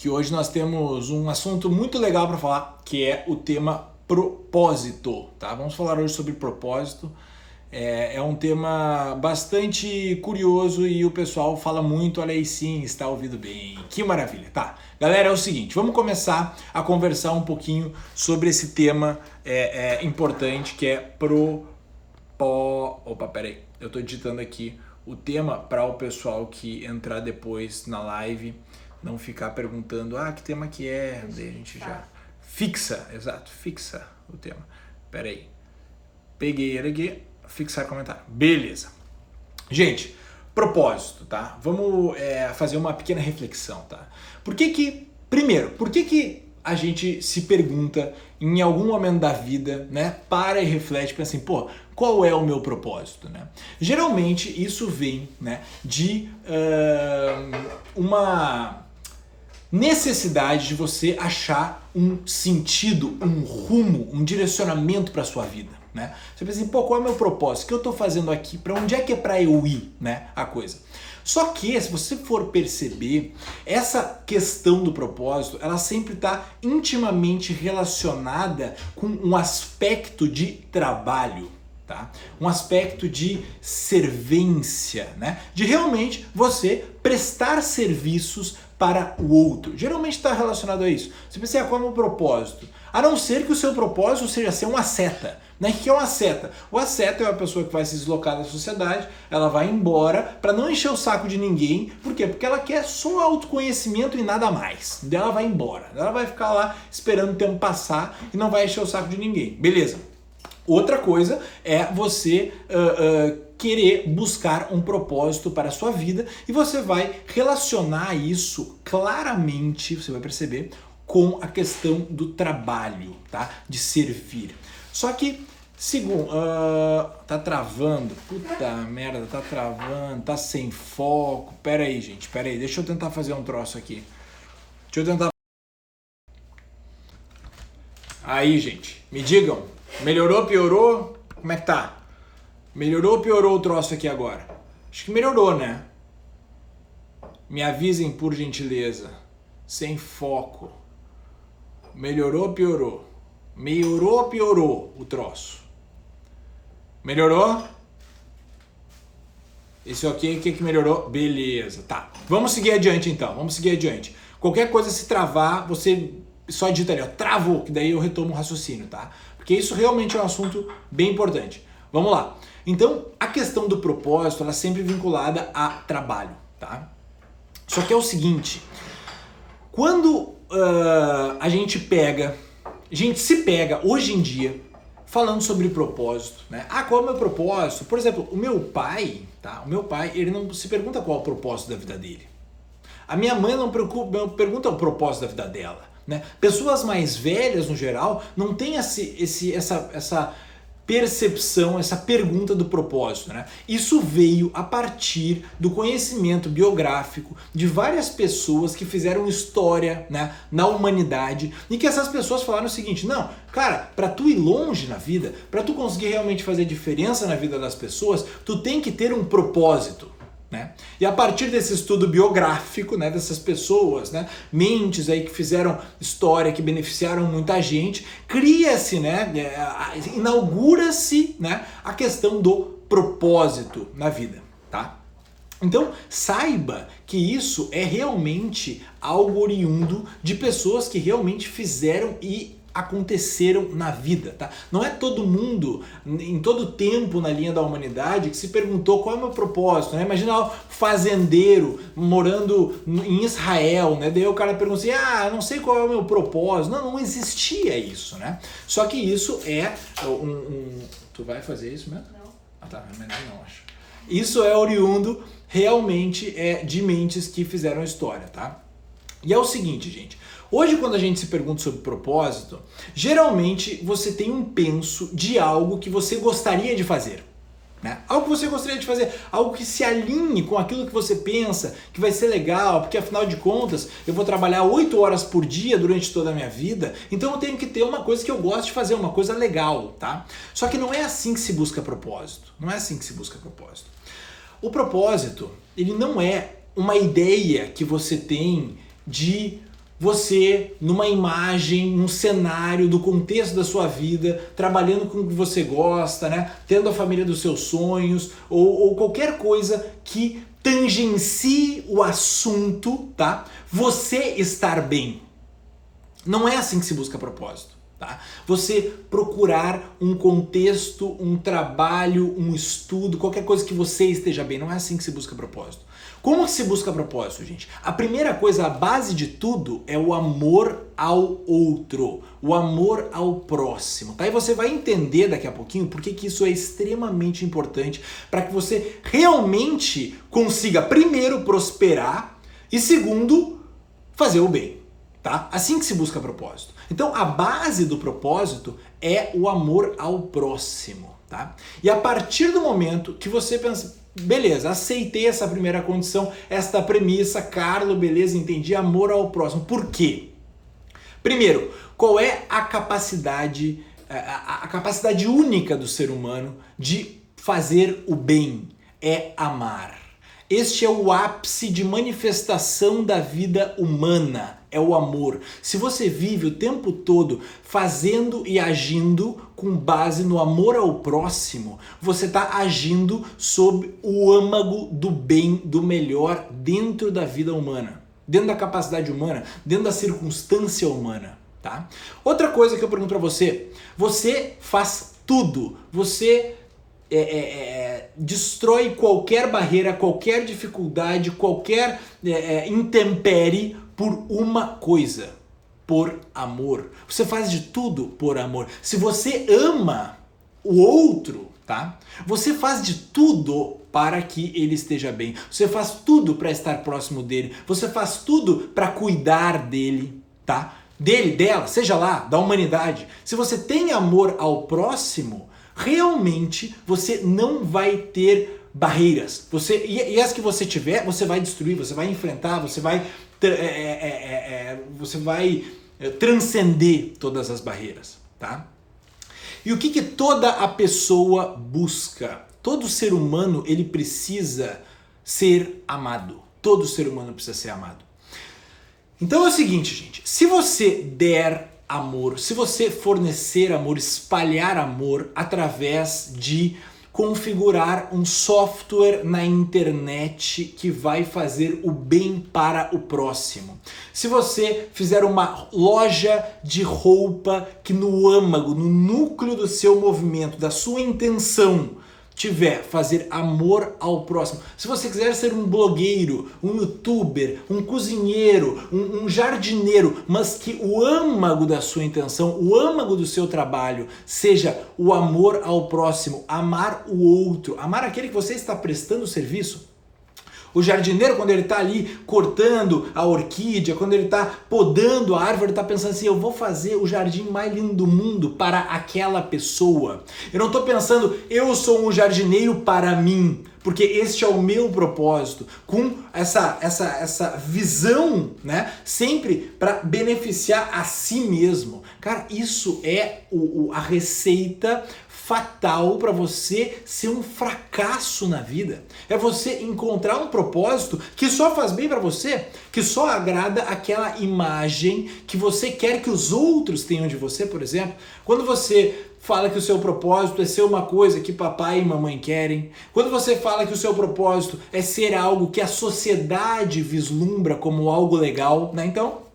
que hoje nós temos um assunto muito legal para falar, que é o tema propósito, tá? Vamos falar hoje sobre propósito. É, é, um tema bastante curioso e o pessoal fala muito, olha aí sim, está ouvindo bem. Que maravilha. Tá, galera, é o seguinte, vamos começar a conversar um pouquinho sobre esse tema é, é, importante que é pro... Opa, peraí, eu estou digitando aqui o tema para o pessoal que entrar depois na live não ficar perguntando, ah, que tema que é, daí a gente já... Fixa, exato, fixa o tema. Peraí, peguei ele aqui fixar comentário. Beleza. Gente, propósito, tá? Vamos é, fazer uma pequena reflexão, tá? Por que que, primeiro, por que que a gente se pergunta em algum momento da vida, né? Para e reflete, pensa assim, pô, qual é o meu propósito, né? Geralmente isso vem, né? De uh, uma necessidade de você achar um sentido, um rumo, um direcionamento para sua vida né? Você pensa assim, pô, qual é o meu propósito? O que eu estou fazendo aqui? Para onde é que é para eu ir, né? A coisa. Só que, se você for perceber, essa questão do propósito, ela sempre está intimamente relacionada com um aspecto de trabalho, tá? Um aspecto de servência, né? De realmente você prestar serviços para o outro. Geralmente está relacionado a isso. Você pensa, ah, qual é o meu propósito? A não ser que o seu propósito seja ser um asceta. Né? O que é um asceta? O asceta é uma pessoa que vai se deslocar da sociedade, ela vai embora para não encher o saco de ninguém. Por quê? Porque ela quer só autoconhecimento e nada mais. Daí ela vai embora. Ela vai ficar lá esperando o tempo passar e não vai encher o saco de ninguém. Beleza. Outra coisa é você uh, uh, querer buscar um propósito para a sua vida e você vai relacionar isso claramente, você vai perceber, com a questão do trabalho, tá? De servir. Só que, segundo, uh, tá travando, puta merda, tá travando, tá sem foco. Pera aí, gente, pera aí, deixa eu tentar fazer um troço aqui. Deixa eu tentar. Aí, gente, me digam, melhorou, piorou? Como é que tá? Melhorou ou piorou o troço aqui agora? Acho que melhorou, né? Me avisem por gentileza. Sem foco. Melhorou ou piorou? Melhorou ou piorou o troço? Melhorou? Esse ok, o que, que melhorou? Beleza, tá. Vamos seguir adiante então, vamos seguir adiante. Qualquer coisa se travar, você só digita ali, ó, travou, que daí eu retomo o raciocínio, tá? Porque isso realmente é um assunto bem importante. Vamos lá. Então, a questão do propósito, ela é sempre vinculada a trabalho, tá? Só que é o seguinte, quando uh, a gente pega, a gente se pega hoje em dia falando sobre propósito, né? Ah, qual é o meu propósito? Por exemplo, o meu pai, tá? O meu pai, ele não se pergunta qual é o propósito da vida dele. A minha mãe não, preocupa, pergunta o propósito da vida dela, né? Pessoas mais velhas, no geral, não têm esse, esse, essa, essa percepção, essa pergunta do propósito. Né? Isso veio a partir do conhecimento biográfico de várias pessoas que fizeram história né, na humanidade e que essas pessoas falaram o seguinte: não, cara, para tu ir longe na vida, para tu conseguir realmente fazer diferença na vida das pessoas, tu tem que ter um propósito. Né? E a partir desse estudo biográfico né, dessas pessoas, né, mentes aí que fizeram história, que beneficiaram muita gente, cria-se, né, é, inaugura-se né, a questão do propósito na vida. Tá? Então, saiba que isso é realmente algo oriundo de pessoas que realmente fizeram e aconteceram na vida, tá? Não é todo mundo, em todo tempo na linha da humanidade, que se perguntou qual é o meu propósito, né? Imagina o fazendeiro morando em Israel, né? Daí o cara pergunta assim, ah, não sei qual é o meu propósito. Não, não existia isso, né? Só que isso é um... um... Tu vai fazer isso mesmo? Não. Ah tá, mas não acho. Isso é oriundo realmente é de mentes que fizeram história, tá? E é o seguinte, gente, Hoje, quando a gente se pergunta sobre propósito, geralmente você tem um penso de algo que você gostaria de fazer. Né? Algo que você gostaria de fazer, algo que se alinhe com aquilo que você pensa, que vai ser legal, porque afinal de contas eu vou trabalhar 8 horas por dia durante toda a minha vida, então eu tenho que ter uma coisa que eu gosto de fazer, uma coisa legal, tá? Só que não é assim que se busca propósito. Não é assim que se busca propósito. O propósito, ele não é uma ideia que você tem de você numa imagem, num cenário do contexto da sua vida, trabalhando com o que você gosta, né? Tendo a família dos seus sonhos ou, ou qualquer coisa que tangencie o assunto, tá? Você estar bem. Não é assim que se busca propósito. Tá? Você procurar um contexto, um trabalho, um estudo, qualquer coisa que você esteja bem. Não é assim que se busca propósito. Como se busca propósito, gente? A primeira coisa, a base de tudo é o amor ao outro, o amor ao próximo, tá? E você vai entender daqui a pouquinho porque que isso é extremamente importante para que você realmente consiga primeiro prosperar e segundo fazer o bem, tá? Assim que se busca propósito. Então, a base do propósito é o amor ao próximo, tá? E a partir do momento que você pensa, beleza, aceitei essa primeira condição, esta premissa, Carlo, beleza, entendi, amor ao próximo. Por quê? Primeiro, qual é a capacidade, a, a capacidade única do ser humano de fazer o bem? É amar. Este é o ápice de manifestação da vida humana, é o amor. Se você vive o tempo todo fazendo e agindo com base no amor ao próximo, você está agindo sob o âmago do bem, do melhor dentro da vida humana, dentro da capacidade humana, dentro da circunstância humana. Tá? Outra coisa que eu pergunto para você: você faz tudo, você é, é, é, destrói qualquer barreira, qualquer dificuldade, qualquer é, é, intempere por uma coisa, por amor. Você faz de tudo por amor. Se você ama o outro, tá? Você faz de tudo para que ele esteja bem. Você faz tudo para estar próximo dele. Você faz tudo para cuidar dele, tá? Dele, dela, seja lá, da humanidade. Se você tem amor ao próximo, realmente você não vai ter barreiras. Você e, e, as que você tiver, você vai destruir, você vai enfrentar, você vai é, é, é, você vai transcender todas as barreiras, tá? E o que, que toda a pessoa busca? Todo ser humano ele precisa ser amado. Todo ser humano precisa ser amado. Então é o seguinte, gente. Se você der amor, se você fornecer amor, espalhar amor através de configurar um software na internet que vai fazer o bem para o próximo. Se você fizer uma loja de roupa que no âmago, no núcleo do seu movimento, da sua intenção, tiver fazer amor ao próximo, se você quiser ser um blogueiro, um youtuber, um cozinheiro, um, um, jardineiro, mas que o âmago da sua intenção, o âmago do seu trabalho seja o amor ao próximo, amar o outro, amar aquele que você está prestando serviço, o jardineiro, quando ele está ali cortando a orquídea, quando ele está podando a árvore, está pensando assim: eu vou fazer o jardim mais lindo do mundo para aquela pessoa. Eu não estou pensando, eu sou um jardineiro para mim, porque este é o meu propósito, com essa, essa, essa visão, né? Sempre para beneficiar a si mesmo. Cara, isso é o, o a receita fatal para você ser um fracasso na vida. É você encontrar um propósito que só faz bem para você, que só agrada aquela imagem que você quer que os outros tenham de você, por exemplo. Quando você fala que o seu propósito é ser uma coisa que papai e mamãe querem, quando você fala que o seu propósito é ser algo que a sociedade vislumbra como algo legal, né? Então,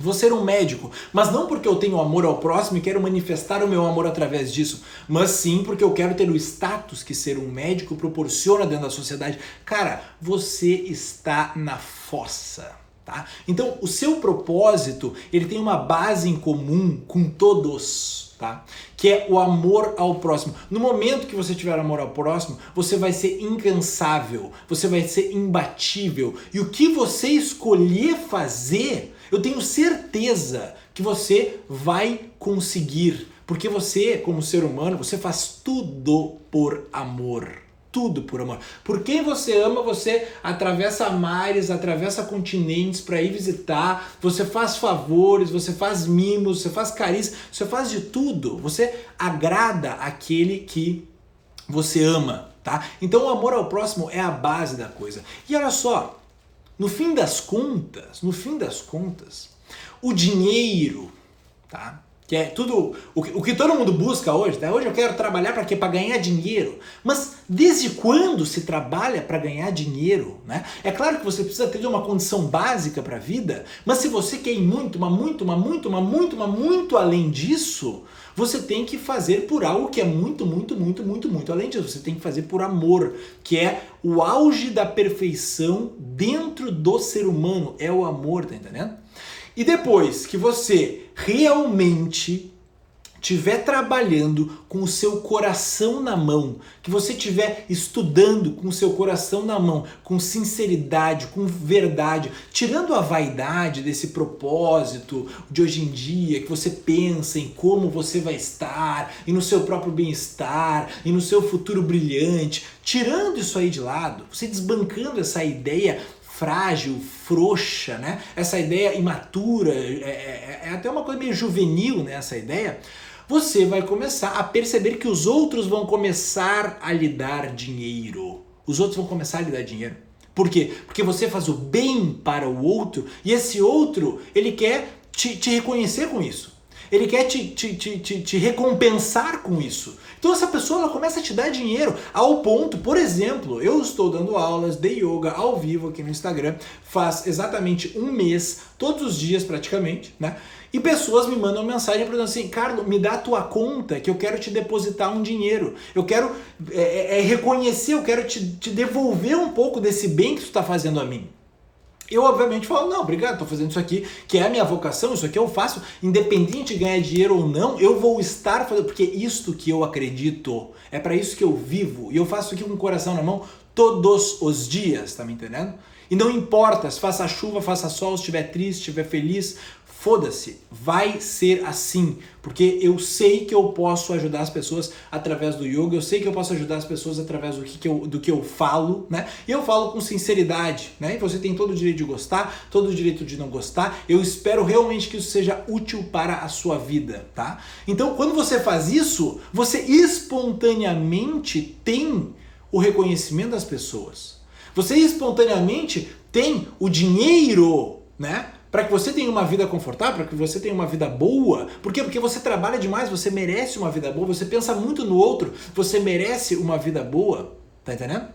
Vou ser um médico, mas não porque eu tenho amor ao próximo e quero manifestar o meu amor através disso, mas sim porque eu quero ter o status que ser um médico proporciona dentro da sociedade. Cara, você está na fossa, tá? Então, o seu propósito, ele tem uma base em comum com todos, tá? Que é o amor ao próximo. No momento que você tiver amor ao próximo, você vai ser incansável, você vai ser imbatível. E o que você escolher fazer eu tenho certeza que você vai conseguir, porque você, como ser humano, você faz tudo por amor. Tudo por amor. Por quem você ama, você atravessa mares, atravessa continentes para ir visitar, você faz favores, você faz mimos, você faz carícias, você faz de tudo. Você agrada aquele que você ama, tá? Então o amor ao próximo é a base da coisa. E olha só, no fim das contas, no fim das contas, O dinheiro, tá? Que é tudo o que, o que todo mundo busca hoje. Né? Hoje eu quero trabalhar para quê? Para ganhar dinheiro. Mas desde quando se trabalha para ganhar dinheiro? Né? É claro que você precisa ter uma condição básica para a vida, mas se você quer ir muito, mas muito, mas muito, mas muito, mas muito além disso, você tem que fazer por algo que é muito, muito, muito, muito, muito além disso. Você tem que fazer por amor, que é o auge da perfeição dentro do ser humano. É o amor, tá entendendo? E depois que você realmente estiver trabalhando com o seu coração na mão, que você estiver estudando com o seu coração na mão, com sinceridade, com verdade, tirando a vaidade desse propósito de hoje em dia, que você pensa em como você vai estar, e no seu próprio bem-estar, e no seu futuro brilhante, tirando isso aí de lado, você desbancando essa ideia frágil, frouxa, né? Essa ideia imatura, é, é, é, até uma coisa meio juvenil, né? Essa ideia. Você vai começar a perceber que os outros vão começar a lhe dar dinheiro. Os outros vão começar a lhe dar dinheiro. Por quê? Porque você faz o bem para o outro e esse outro, ele quer te, te reconhecer com isso. Ele quer te, te, te, te, recompensar com isso. Então essa pessoa ela começa a te dar dinheiro ao ponto, por exemplo, eu estou dando aulas de yoga ao vivo aqui no Instagram faz exatamente um mês, todos os dias praticamente, né? E pessoas me mandam mensagem perguntando assim, Carlos, me dá a tua conta que eu quero te depositar um dinheiro. Eu quero é, é, é reconhecer, eu quero te, te devolver um pouco desse bem que tu está fazendo a mim. Eu, obviamente, falo, não, obrigado, estou fazendo isso aqui, que é a minha vocação, isso aqui eu faço, independente de ganhar dinheiro ou não, eu vou estar fazendo, porque isto que eu acredito, é para isso que eu vivo, e eu faço aqui com o coração na mão todos os dias, tá me entendendo? E não importa se faça chuva, faça sol, se estiver triste, estiver feliz, Foda-se, vai ser assim, porque eu sei que eu posso ajudar as pessoas através do yoga, eu sei que eu posso ajudar as pessoas através do que, eu, do que eu falo, né? E eu falo com sinceridade, né? E você tem todo o direito de gostar, todo o direito de não gostar. Eu espero realmente que isso seja útil para a sua vida, tá? Então, quando você faz isso, você espontaneamente tem o reconhecimento das pessoas. Você espontaneamente tem o dinheiro, né? para que você tenha uma vida confortável, para que você tenha uma vida boa. Por quê? Porque você trabalha demais, você merece uma vida boa, você pensa muito no outro, você merece uma vida boa. Tá entendendo?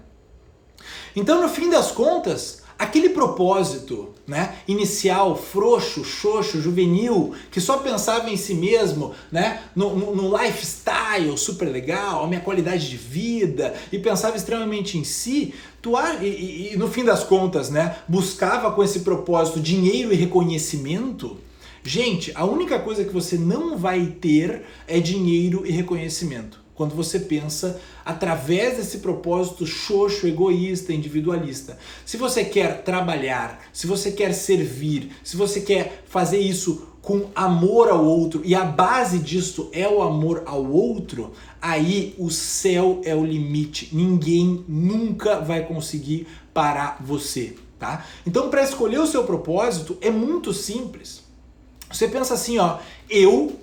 Então, no fim das contas, aquele propósito né, inicial, frouxo, xoxo, juvenil, que só pensava em si mesmo, né, no, no, lifestyle super legal, a minha qualidade de vida, e pensava extremamente em si, tu, e, e no fim das contas, né, buscava com esse propósito dinheiro e reconhecimento, gente, a única coisa que você não vai ter é dinheiro e reconhecimento quando você pensa através desse propósito xoxo, egoísta, individualista. Se você quer trabalhar, se você quer servir, se você quer fazer isso com amor ao outro e a base disso é o amor ao outro, aí o céu é o limite. Ninguém nunca vai conseguir parar você, tá? Então, para escolher o seu propósito é muito simples. Você pensa assim, ó, eu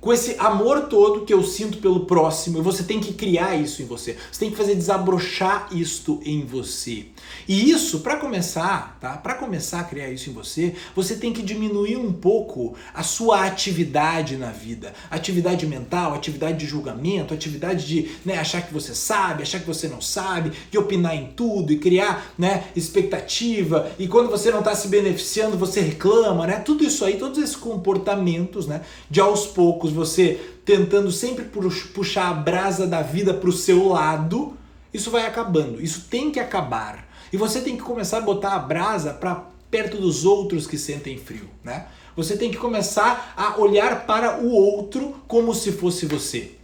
com esse amor todo que eu sinto pelo próximo, e você tem que criar isso em você. Você tem que fazer desabrochar isto em você. E isso, para começar, tá? Para começar a criar isso em você, você tem que diminuir um pouco a sua atividade na vida. Atividade mental, atividade de julgamento, atividade de né, achar que você sabe, achar que você não sabe, de opinar em tudo e criar né, expectativa. E quando você não está se beneficiando, você reclama, né? Tudo isso aí, todos esses comportamentos, né? De aos poucos você tentando sempre puxar a brasa da vida para o seu lado, isso vai acabando. Isso tem que acabar. E você tem que começar a botar a brasa para perto dos outros que sentem frio, né? Você tem que começar a olhar para o outro como se fosse você.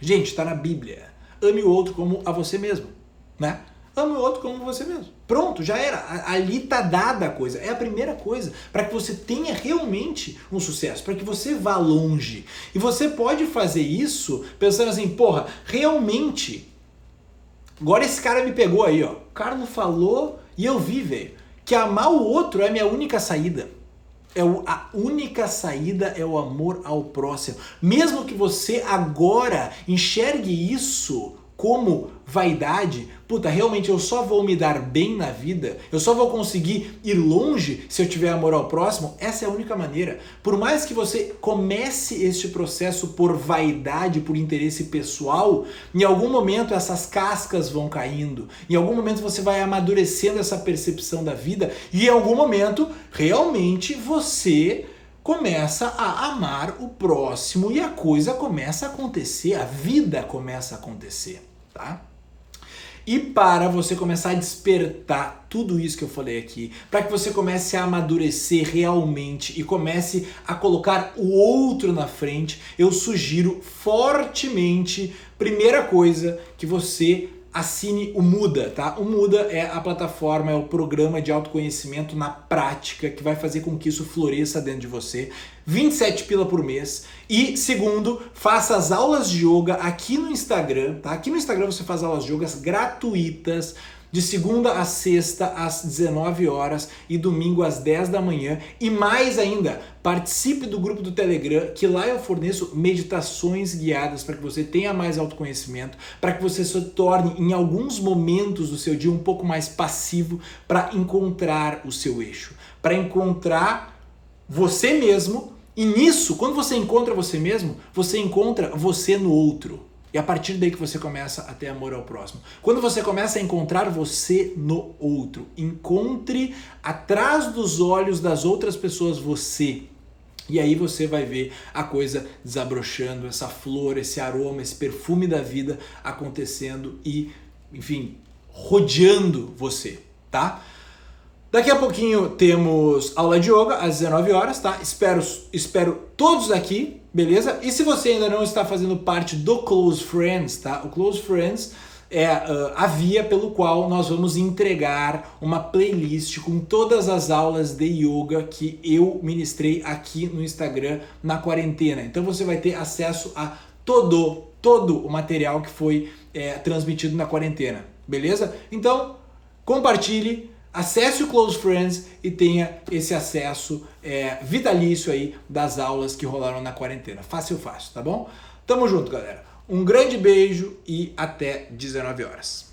Gente, está na Bíblia. Ame o outro como a você mesmo, né? Ame o outro como você mesmo. Pronto, já era. Ali tá dada a coisa. É a primeira coisa para que você tenha realmente um sucesso, para que você vá longe. E você pode fazer isso pensando assim, porra, realmente. Agora esse cara me pegou aí, ó. O cara não falou e eu vi, velho, que amar o outro é a minha única saída. É o, a única saída é o amor ao próximo. Mesmo que você agora enxergue isso como vaidade, puta, realmente eu só vou me dar bem na vida, eu só vou conseguir ir longe se eu tiver amor ao próximo, essa é a única maneira. Por mais que você comece este processo por vaidade, por interesse pessoal, em algum momento essas cascas vão caindo, em algum momento você vai amadurecendo essa percepção da vida e em algum momento realmente você começa a amar o próximo e a coisa começa a acontecer, a vida começa a acontecer, tá? E para você começar a despertar tudo isso que eu falei aqui, para que você comece a amadurecer realmente e comece a colocar o outro na frente, eu sugiro fortemente, primeira coisa, que você assine o Muda, tá? O Muda é a plataforma, é o programa de autoconhecimento na prática que vai fazer com que isso floresça dentro de você. 27 pila por mês. E segundo, faça as aulas de yoga aqui no Instagram, tá? Aqui no Instagram você faz aulas de yoga gratuitas de segunda a sexta às 19 horas e domingo às 10 da manhã. E mais ainda, participe do grupo do Telegram, que lá eu forneço meditações guiadas para que você tenha mais autoconhecimento, para que você se torne em alguns momentos do seu dia um pouco mais passivo para encontrar o seu eixo, para encontrar você mesmo. E nisso, quando você encontra você mesmo, você encontra você no outro. E a partir daí que você começa a ter amor ao próximo. Quando você começa a encontrar você no outro, encontre atrás dos olhos das outras pessoas você. E aí você vai ver a coisa desabrochando, essa flor, esse aroma, esse perfume da vida acontecendo e, enfim, rodeando você, tá? Daqui a pouquinho temos aula de yoga às 19 horas, tá? Espero, espero todos aqui, beleza? E se você ainda não está fazendo parte do Close Friends, tá? O Close Friends é uh, a via pelo qual nós vamos entregar uma playlist com todas as aulas de yoga que eu ministrei aqui no Instagram na quarentena. Então você vai ter acesso a todo, todo o material que foi é, transmitido na quarentena, beleza? Então compartilhe acesse o Close Friends e tenha esse acesso é, vitalício aí das aulas que rolaram na quarentena. Fácil, fácil, tá bom? Tamo junto, galera. Um grande beijo e até 19 horas.